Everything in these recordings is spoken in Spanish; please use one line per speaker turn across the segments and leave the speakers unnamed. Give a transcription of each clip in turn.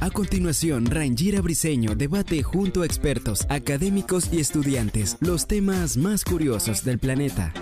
A continuación, Rangira Briseño debate junto a expertos, académicos y estudiantes los temas más curiosos del planeta.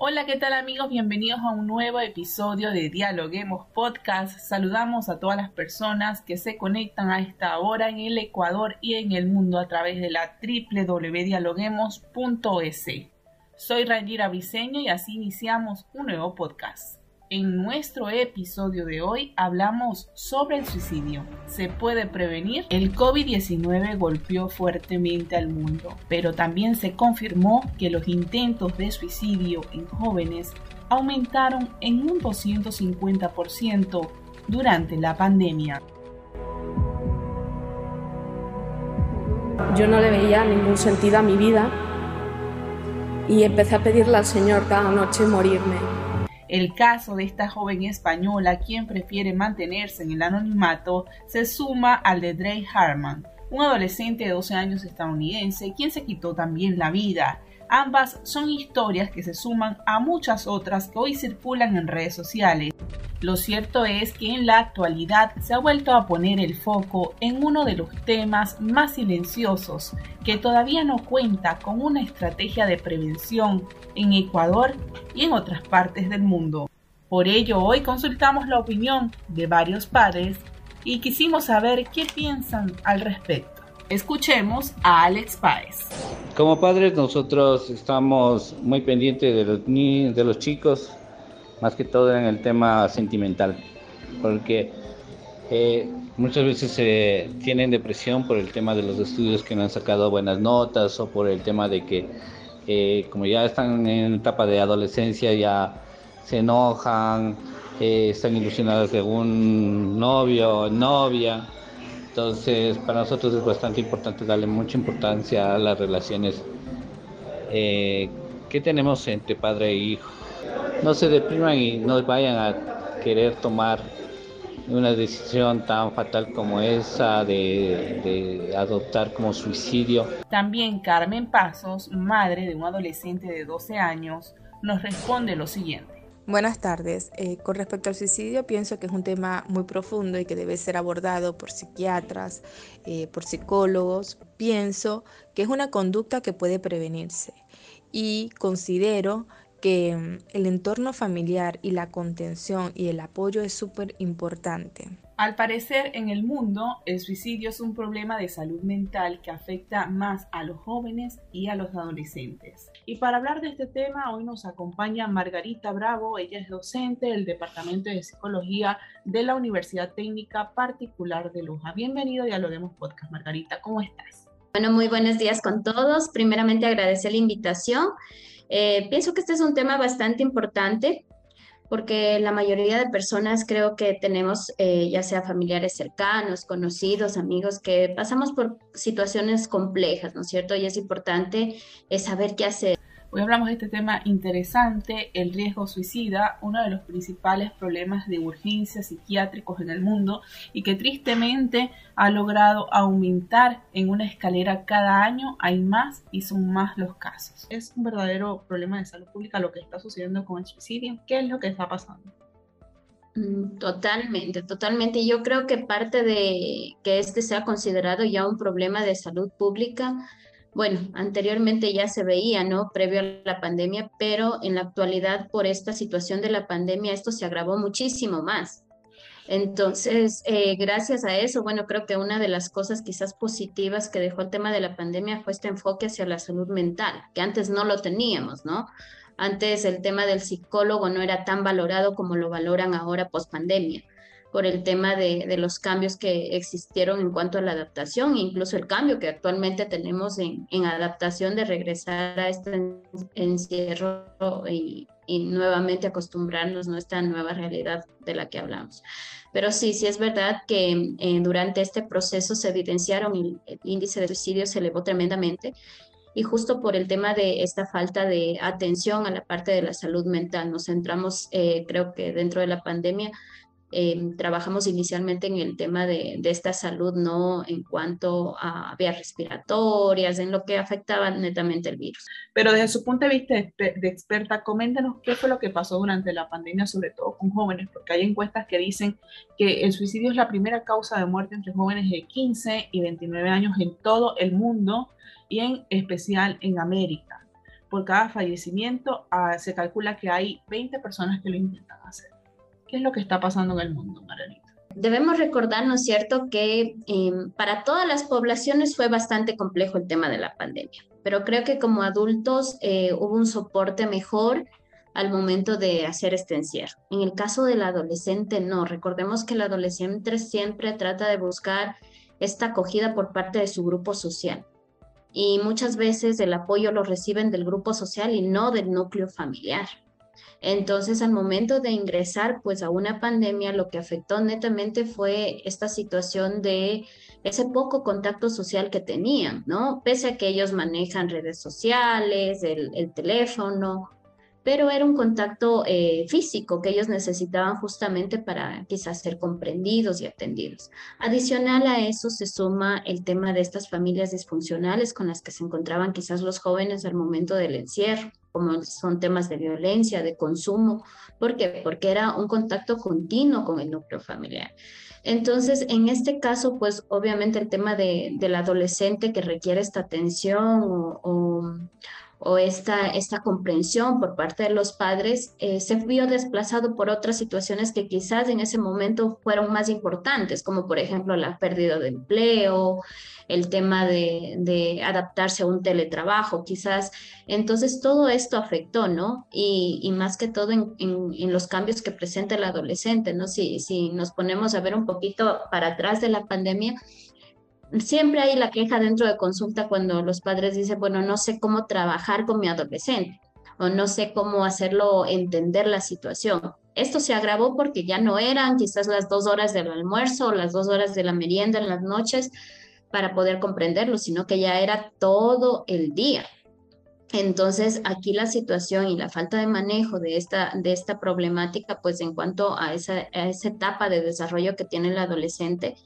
Hola, ¿qué tal amigos? Bienvenidos a un nuevo episodio de Dialoguemos Podcast. Saludamos a todas las personas que se conectan a esta hora en el Ecuador y en el mundo a través de la www.dialoguemos.es. Soy Rangira Briseño y así iniciamos un nuevo podcast. En nuestro episodio de hoy hablamos sobre el suicidio. ¿Se puede prevenir? El COVID-19 golpeó fuertemente al mundo, pero también se confirmó que los intentos de suicidio en jóvenes aumentaron en un 250% durante la pandemia.
Yo no le veía ningún sentido a mi vida y empecé a pedirle al Señor cada noche morirme
el caso de esta joven española, quien prefiere mantenerse en el anonimato, se suma al de Drake Harman, un adolescente de 12 años estadounidense, quien se quitó también la vida. Ambas son historias que se suman a muchas otras que hoy circulan en redes sociales. Lo cierto es que en la actualidad se ha vuelto a poner el foco en uno de los temas más silenciosos que todavía no cuenta con una estrategia de prevención en Ecuador y en otras partes del mundo. Por ello hoy consultamos la opinión de varios padres y quisimos saber qué piensan al respecto. Escuchemos a Alex Páez.
Como padres nosotros estamos muy pendientes de los, de los chicos más que todo en el tema sentimental, porque eh, muchas veces se tienen depresión por el tema de los estudios que no han sacado buenas notas o por el tema de que eh, como ya están en etapa de adolescencia ya se enojan, eh, están ilusionados de un novio o novia. Entonces, para nosotros es bastante importante darle mucha importancia a las relaciones que tenemos entre padre e hijo no se depriman y no vayan a querer tomar una decisión tan fatal como esa de, adoptar como suicidio.
También Carmen Pasos, madre de un adolescente de 12 años, nos responde lo siguiente.
Buenas tardes. Eh, con respecto al suicidio, pienso que es un tema muy profundo y que debe ser abordado por psiquiatras, eh, por psicólogos. Pienso que es una conducta que puede prevenirse y considero que mm, el entorno familiar y la contención y el apoyo es súper importante.
Al parecer, en el mundo, el suicidio es un problema de salud mental que afecta más a los jóvenes y a los adolescentes. Y para hablar de este tema, hoy nos acompaña Margarita Bravo. Ella es docente del Departamento de Psicología de la Universidad Técnica Particular de Loja. Bienvenido y a Lo Podcast, Margarita. ¿Cómo estás?
Bueno, muy buenos días con todos. Primeramente, agradecer la invitación. Eh, pienso que este es un tema bastante importante porque la mayoría de personas creo que tenemos, eh, ya sea familiares cercanos, conocidos, amigos, que pasamos por situaciones complejas, ¿no es cierto? Y es importante eh, saber qué hacer.
Hoy hablamos de este tema interesante, el riesgo suicida, uno de los principales problemas de urgencia psiquiátricos en el mundo y que tristemente ha logrado aumentar en una escalera cada año. Hay más y son más los casos. Es un verdadero problema de salud pública lo que está sucediendo con el suicidio. ¿Qué es lo que está pasando?
Mm, totalmente, totalmente. Yo creo que parte de que este sea considerado ya un problema de salud pública bueno, anteriormente ya se veía, ¿no? Previo a la pandemia, pero en la actualidad por esta situación de la pandemia esto se agravó muchísimo más. Entonces, eh, gracias a eso, bueno, creo que una de las cosas quizás positivas que dejó el tema de la pandemia fue este enfoque hacia la salud mental, que antes no lo teníamos, ¿no? Antes el tema del psicólogo no era tan valorado como lo valoran ahora post pandemia por el tema de, los cambios que existieron en cuanto a la adaptación, incluso el cambio que actualmente tenemos en, adaptación de regresar a este encierro y y nuevamente acostumbrarnos a esta nueva realidad de la que hablamos. Pero sí, sí es verdad que eh, durante este proceso se evidenciaron, el, el índice de suicidio se elevó tremendamente y justo por el tema de esta falta de atención a la parte de la salud mental. Nos centramos, eh, creo que dentro de la pandemia, eh, trabajamos inicialmente en el tema de, de, esta salud, no en cuanto a vías respiratorias, en lo que afectaba netamente el virus.
Pero desde su punto de vista de experta, coméntanos qué fue lo que pasó durante la pandemia, sobre todo con jóvenes, porque hay encuestas que dicen que el suicidio es la primera causa de muerte entre jóvenes de 15 y 29 años en todo el mundo y en especial en América. Por cada fallecimiento uh, se calcula que hay 20 personas que lo intentan hacer. ¿Qué es lo que está pasando en el mundo, Maranita?
Debemos recordar, ¿no es cierto?, que eh, para todas las poblaciones fue bastante complejo el tema de la pandemia, pero creo que como adultos eh, hubo un soporte mejor al momento de hacer este encierro. En el caso del adolescente, no. Recordemos que el adolescente siempre trata de buscar esta acogida por parte de su grupo social y muchas veces el apoyo lo reciben del grupo social y no del núcleo familiar. Entonces, al momento de ingresar pues a una pandemia, lo que afectó netamente fue esta situación de ese poco contacto social que tenían, ¿no? Pese a que ellos manejan redes sociales, el, el teléfono, pero era un contacto eh, físico que ellos necesitaban justamente para quizás ser comprendidos y atendidos. Adicional a eso se suma el tema de estas familias disfuncionales con las que se encontraban quizás los jóvenes al momento del encierro, como son temas de violencia, de consumo. ¿Por qué? Porque era un contacto continuo con el núcleo familiar. Entonces, en este caso, pues obviamente el tema de, del adolescente que requiere esta atención o, o o esta, esta comprensión por parte de los padres eh, se vio desplazado por otras situaciones que quizás en ese momento fueron más importantes, como por ejemplo la pérdida de empleo, el tema de, de adaptarse a un teletrabajo, quizás. Entonces todo esto afectó, ¿no? Y, y más que todo en, en, en, los cambios que presenta el adolescente, ¿no? Si, si nos ponemos a ver un poquito para atrás de la pandemia, siempre hay la queja dentro de consulta cuando los padres dicen, bueno, no sé cómo trabajar con mi adolescente o no sé cómo hacerlo entender la situación. Esto se agravó porque ya no eran quizás las dos horas del almuerzo o las dos horas de la merienda en las noches para poder comprenderlo, sino que ya era todo el día. Entonces, aquí la situación y la falta de manejo de esta, de esta problemática, pues en cuanto a esa, a esa etapa de desarrollo que tiene el adolescente,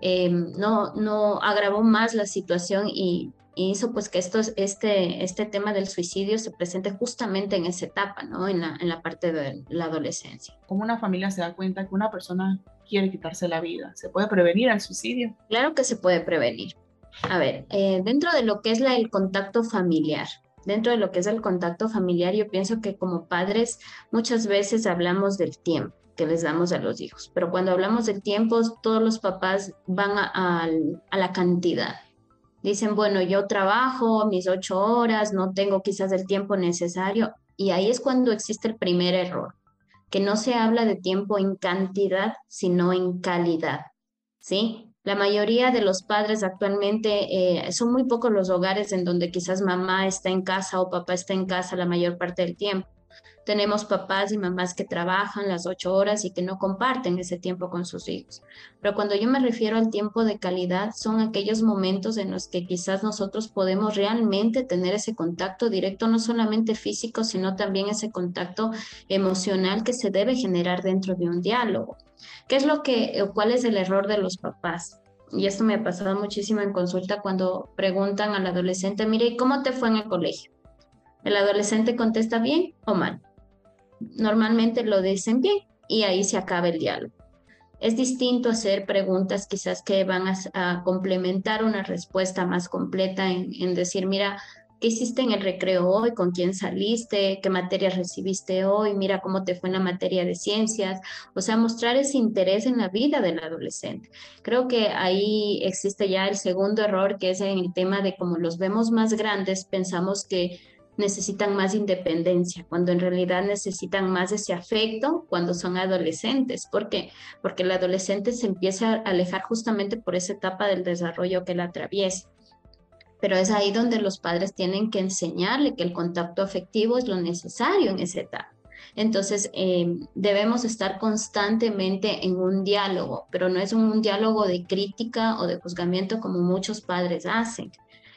eh, no, no agravó más la situación y, y hizo pues que esto, este, este tema del suicidio se presente justamente en esa etapa, ¿no? En la, en la parte de la adolescencia.
¿Cómo una familia se da cuenta que una persona quiere quitarse la vida? ¿Se puede prevenir el suicidio?
Claro que se puede prevenir. A ver, eh, dentro de lo que es la, el contacto familiar, dentro de lo que es el contacto familiar, yo pienso que como padres muchas veces hablamos del tiempo que les damos a los hijos. Pero cuando hablamos del tiempo, todos los papás van a, la cantidad. Dicen, bueno, yo trabajo mis ocho horas, no tengo quizás el tiempo necesario. Y ahí es cuando existe el primer error, que no se habla de tiempo en cantidad, sino en calidad. ¿Sí? La mayoría de los padres actualmente eh, son muy pocos los hogares en donde quizás mamá está en casa o papá está en casa la mayor parte del tiempo. Tenemos papás y mamás que trabajan las ocho horas y que no comparten ese tiempo con sus hijos. Pero cuando yo me refiero al tiempo de calidad, son aquellos momentos en los que quizás nosotros podemos realmente tener ese contacto directo, no solamente físico, sino también ese contacto emocional que se debe generar dentro de un diálogo. ¿Qué es lo que, cuál es el error de los papás? Y esto me ha pasado muchísimo en consulta cuando preguntan al adolescente, mire, ¿y cómo te fue en el colegio? El adolescente contesta bien o mal normalmente lo dicen bien y ahí se acaba el diálogo. Es distinto hacer preguntas quizás que van a, complementar una respuesta más completa en, en, decir, mira, ¿qué hiciste en el recreo hoy? ¿Con quién saliste? ¿Qué materias recibiste hoy? Mira cómo te fue en la materia de ciencias. O sea, mostrar ese interés en la vida del adolescente. Creo que ahí existe ya el segundo error, que es en el tema de cómo los vemos más grandes, pensamos que necesitan más independencia, cuando en realidad necesitan más ese afecto cuando son adolescentes. ¿Por qué? Porque el adolescente se empieza a alejar justamente por esa etapa del desarrollo que la atraviesa. Pero es ahí donde los padres tienen que enseñarle que el contacto afectivo es lo necesario en esa etapa. Entonces, em, debemos estar constantemente en un diálogo, pero no es un, diálogo de crítica o de juzgamiento como muchos padres hacen.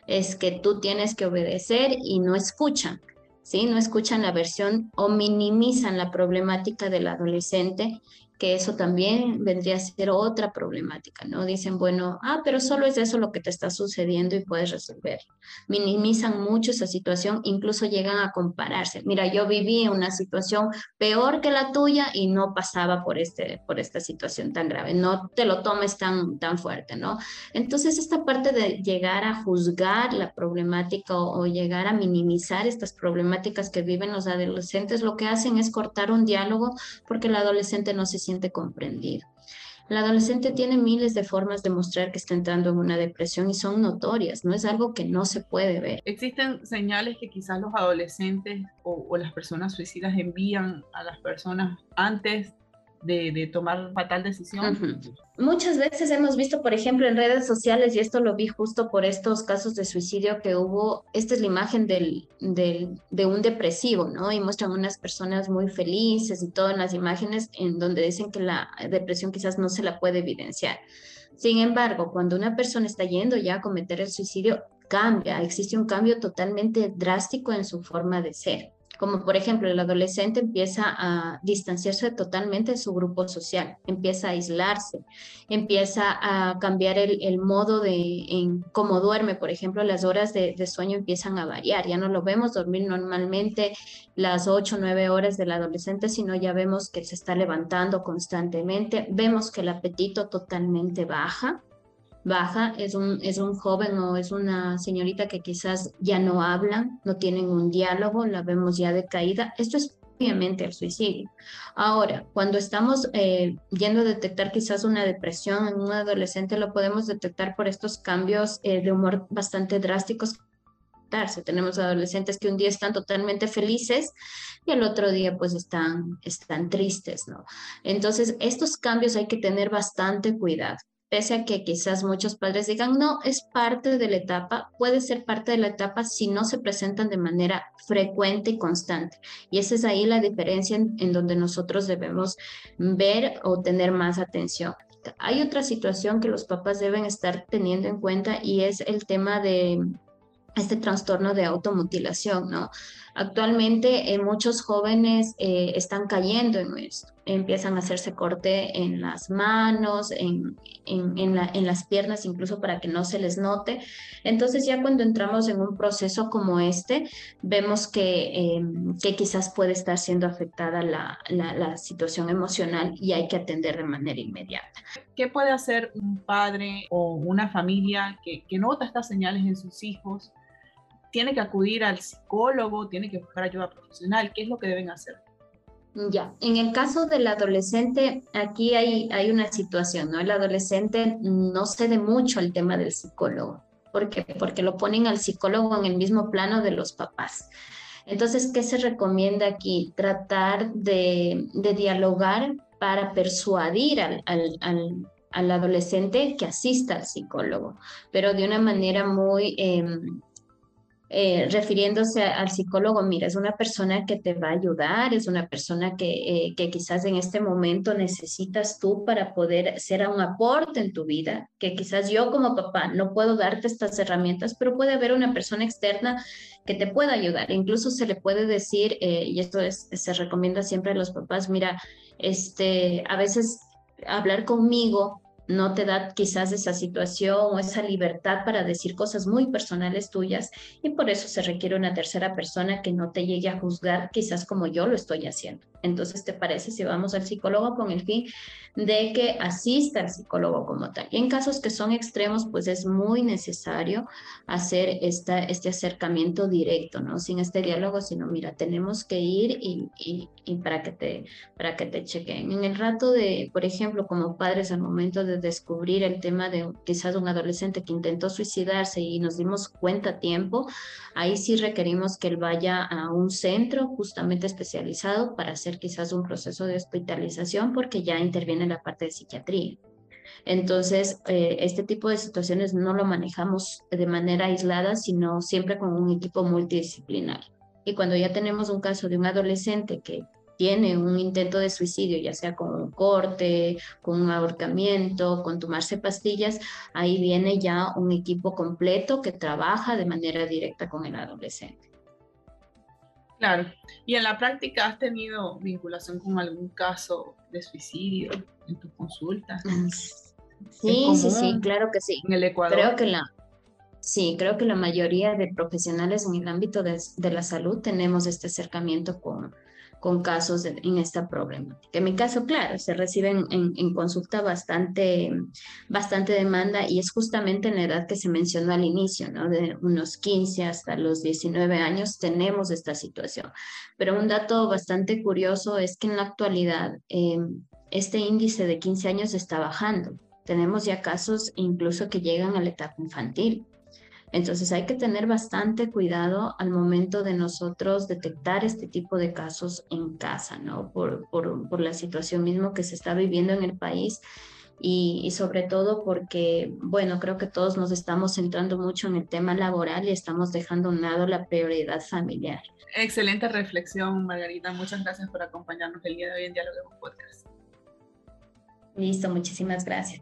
Es que tú tienes que obedecer y no escuchan, ¿sí? No escuchan la versión o minimizan la problemática del adolescente que eso también vendría a ser otra problemática, ¿no? Dicen, bueno, ah, pero solo es eso lo que te está sucediendo y puedes resolver. Minimizan mucho esa situación, incluso llegan a compararse. Mira, yo viví una situación peor que la tuya y no pasaba por, este, por esta situación tan grave. No te lo tomes tan, tan fuerte, ¿no? Entonces, esta parte de llegar a juzgar la problemática o, o llegar a minimizar estas problemáticas que viven los adolescentes, lo que hacen es cortar un diálogo porque el adolescente no se siente comprendido. El adolescente tiene miles de formas de mostrar que está entrando en una depresión y son notorias, no es algo que no se puede ver.
Existen señales que quizás los adolescentes o, las personas suicidas envían a las personas antes de, tomar fatal decisión.
Muchas veces hemos visto, por ejemplo, en redes sociales, y esto lo vi justo por estos casos de suicidio que hubo, esta es la imagen del, del, de un depresivo, ¿no? Y muestran unas personas muy felices y todo en las imágenes en donde dicen que la depresión quizás no se la puede evidenciar. Sin embargo, cuando una persona está yendo ya a cometer el suicidio, cambia, existe un cambio totalmente drástico en su forma de ser como por ejemplo el adolescente empieza a distanciarse totalmente de su grupo social, empieza a aislarse, empieza a cambiar el, modo de en cómo duerme, por ejemplo, las horas de, sueño empiezan a variar, ya no lo vemos dormir normalmente las 8 o 9 horas del adolescente, sino ya vemos que se está levantando constantemente, vemos que el apetito totalmente baja, baja, es un, es un joven o es una señorita que quizás ya no hablan, no tienen un diálogo, la vemos ya decaída. Esto es obviamente el suicidio. Ahora, cuando estamos eh, yendo a detectar quizás una depresión en un adolescente, lo podemos detectar por estos cambios eh, de humor bastante drásticos. Tenemos adolescentes que un día están totalmente felices y el otro día pues están, están tristes, ¿no? Entonces, estos cambios hay que tener bastante cuidado pese a que quizás muchos padres digan, no, es parte de la etapa, puede ser parte de la etapa si no se presentan de manera frecuente y constante. Y esa es ahí la diferencia en, donde nosotros debemos ver o tener más atención. Hay otra situación que los papás deben estar teniendo en cuenta y es el tema de este trastorno de automutilación, ¿no? Actualmente eh, muchos jóvenes eh, están cayendo en esto, empiezan a hacerse corte en las manos, en, en, las piernas, incluso para que no se les note. Entonces ya cuando entramos en un proceso como este, vemos que, em, que quizás puede estar siendo afectada la, la, situación emocional y hay que atender de manera inmediata.
¿Qué puede hacer un padre o una familia que, que nota estas señales en sus hijos? Tiene que acudir al psicólogo, tiene que buscar ayuda profesional, ¿qué es lo que deben hacer?
Ya, en el caso del adolescente, aquí hay, hay una situación, ¿no? El adolescente no cede mucho al tema del psicólogo. ¿Por qué? Porque lo ponen al psicólogo en el mismo plano de los papás. Entonces, ¿qué se recomienda aquí? Tratar de, dialogar para persuadir al, al, al, adolescente que asista al psicólogo, pero de una manera muy... Eh, eh, refiriéndose al psicólogo, mira, es una persona que te va a ayudar, es una persona que, eh, que, quizás en este momento necesitas tú para poder ser un aporte en tu vida, que quizás yo como papá no puedo darte estas herramientas, pero puede haber una persona externa que te pueda ayudar. Incluso se le puede decir, eh, y esto es, se recomienda siempre a los papás, mira, este, a veces hablar conmigo no te da quizás esa situación o esa libertad para decir cosas muy personales tuyas y por eso se requiere una tercera persona que no te llegue a juzgar quizás como yo lo estoy haciendo. Entonces, ¿te parece si vamos al psicólogo con el fin de que asista al psicólogo como tal? Y en casos que son extremos, pues es muy necesario hacer esta, este acercamiento directo, ¿no? Sin este diálogo, sino, mira, tenemos que ir y, y, para, que te, para que te chequen. En el rato de, por ejemplo, como padres, al momento de descubrir el tema de quizás un adolescente que intentó suicidarse y nos dimos cuenta a tiempo, ahí sí requerimos que él vaya a un centro justamente especializado para hacer quizás un proceso de hospitalización porque ya interviene la parte de psiquiatría. Entonces, eh, este tipo de situaciones no lo manejamos de manera aislada, sino siempre con un equipo multidisciplinar. Y cuando ya tenemos un caso de un adolescente que tiene un intento de suicidio, ya sea con un corte, con un ahorcamiento, con tomarse pastillas, ahí viene ya un equipo completo que trabaja de manera directa con el adolescente.
Claro. ¿Y en la práctica has tenido vinculación con algún caso de suicidio en tu consulta?
Sí, sí, sí, claro que sí.
En el Ecuador.
Creo que la, sí, creo que la mayoría de profesionales en el ámbito de, de la salud tenemos este acercamiento con, con casos en esta problemática. En mi caso, claro, se reciben en, consulta bastante, bastante demanda y es justamente en la edad que se mencionó al inicio, ¿no? De unos 15 hasta los 19 años tenemos esta situación. Pero un dato bastante curioso es que en la actualidad em, este índice de 15 años está bajando. Tenemos ya casos incluso que llegan a la etapa infantil. Entonces hay que tener bastante cuidado al momento de nosotros detectar este tipo de casos en casa, ¿no? Por, por, la situación mismo que se está viviendo en el país y, y, sobre todo porque, bueno, creo que todos nos estamos centrando mucho en el tema laboral y estamos dejando a un lado la prioridad familiar.
Excelente reflexión, Margarita. Muchas gracias por acompañarnos el día de hoy en Diálogo Podcast.
Listo, muchísimas gracias.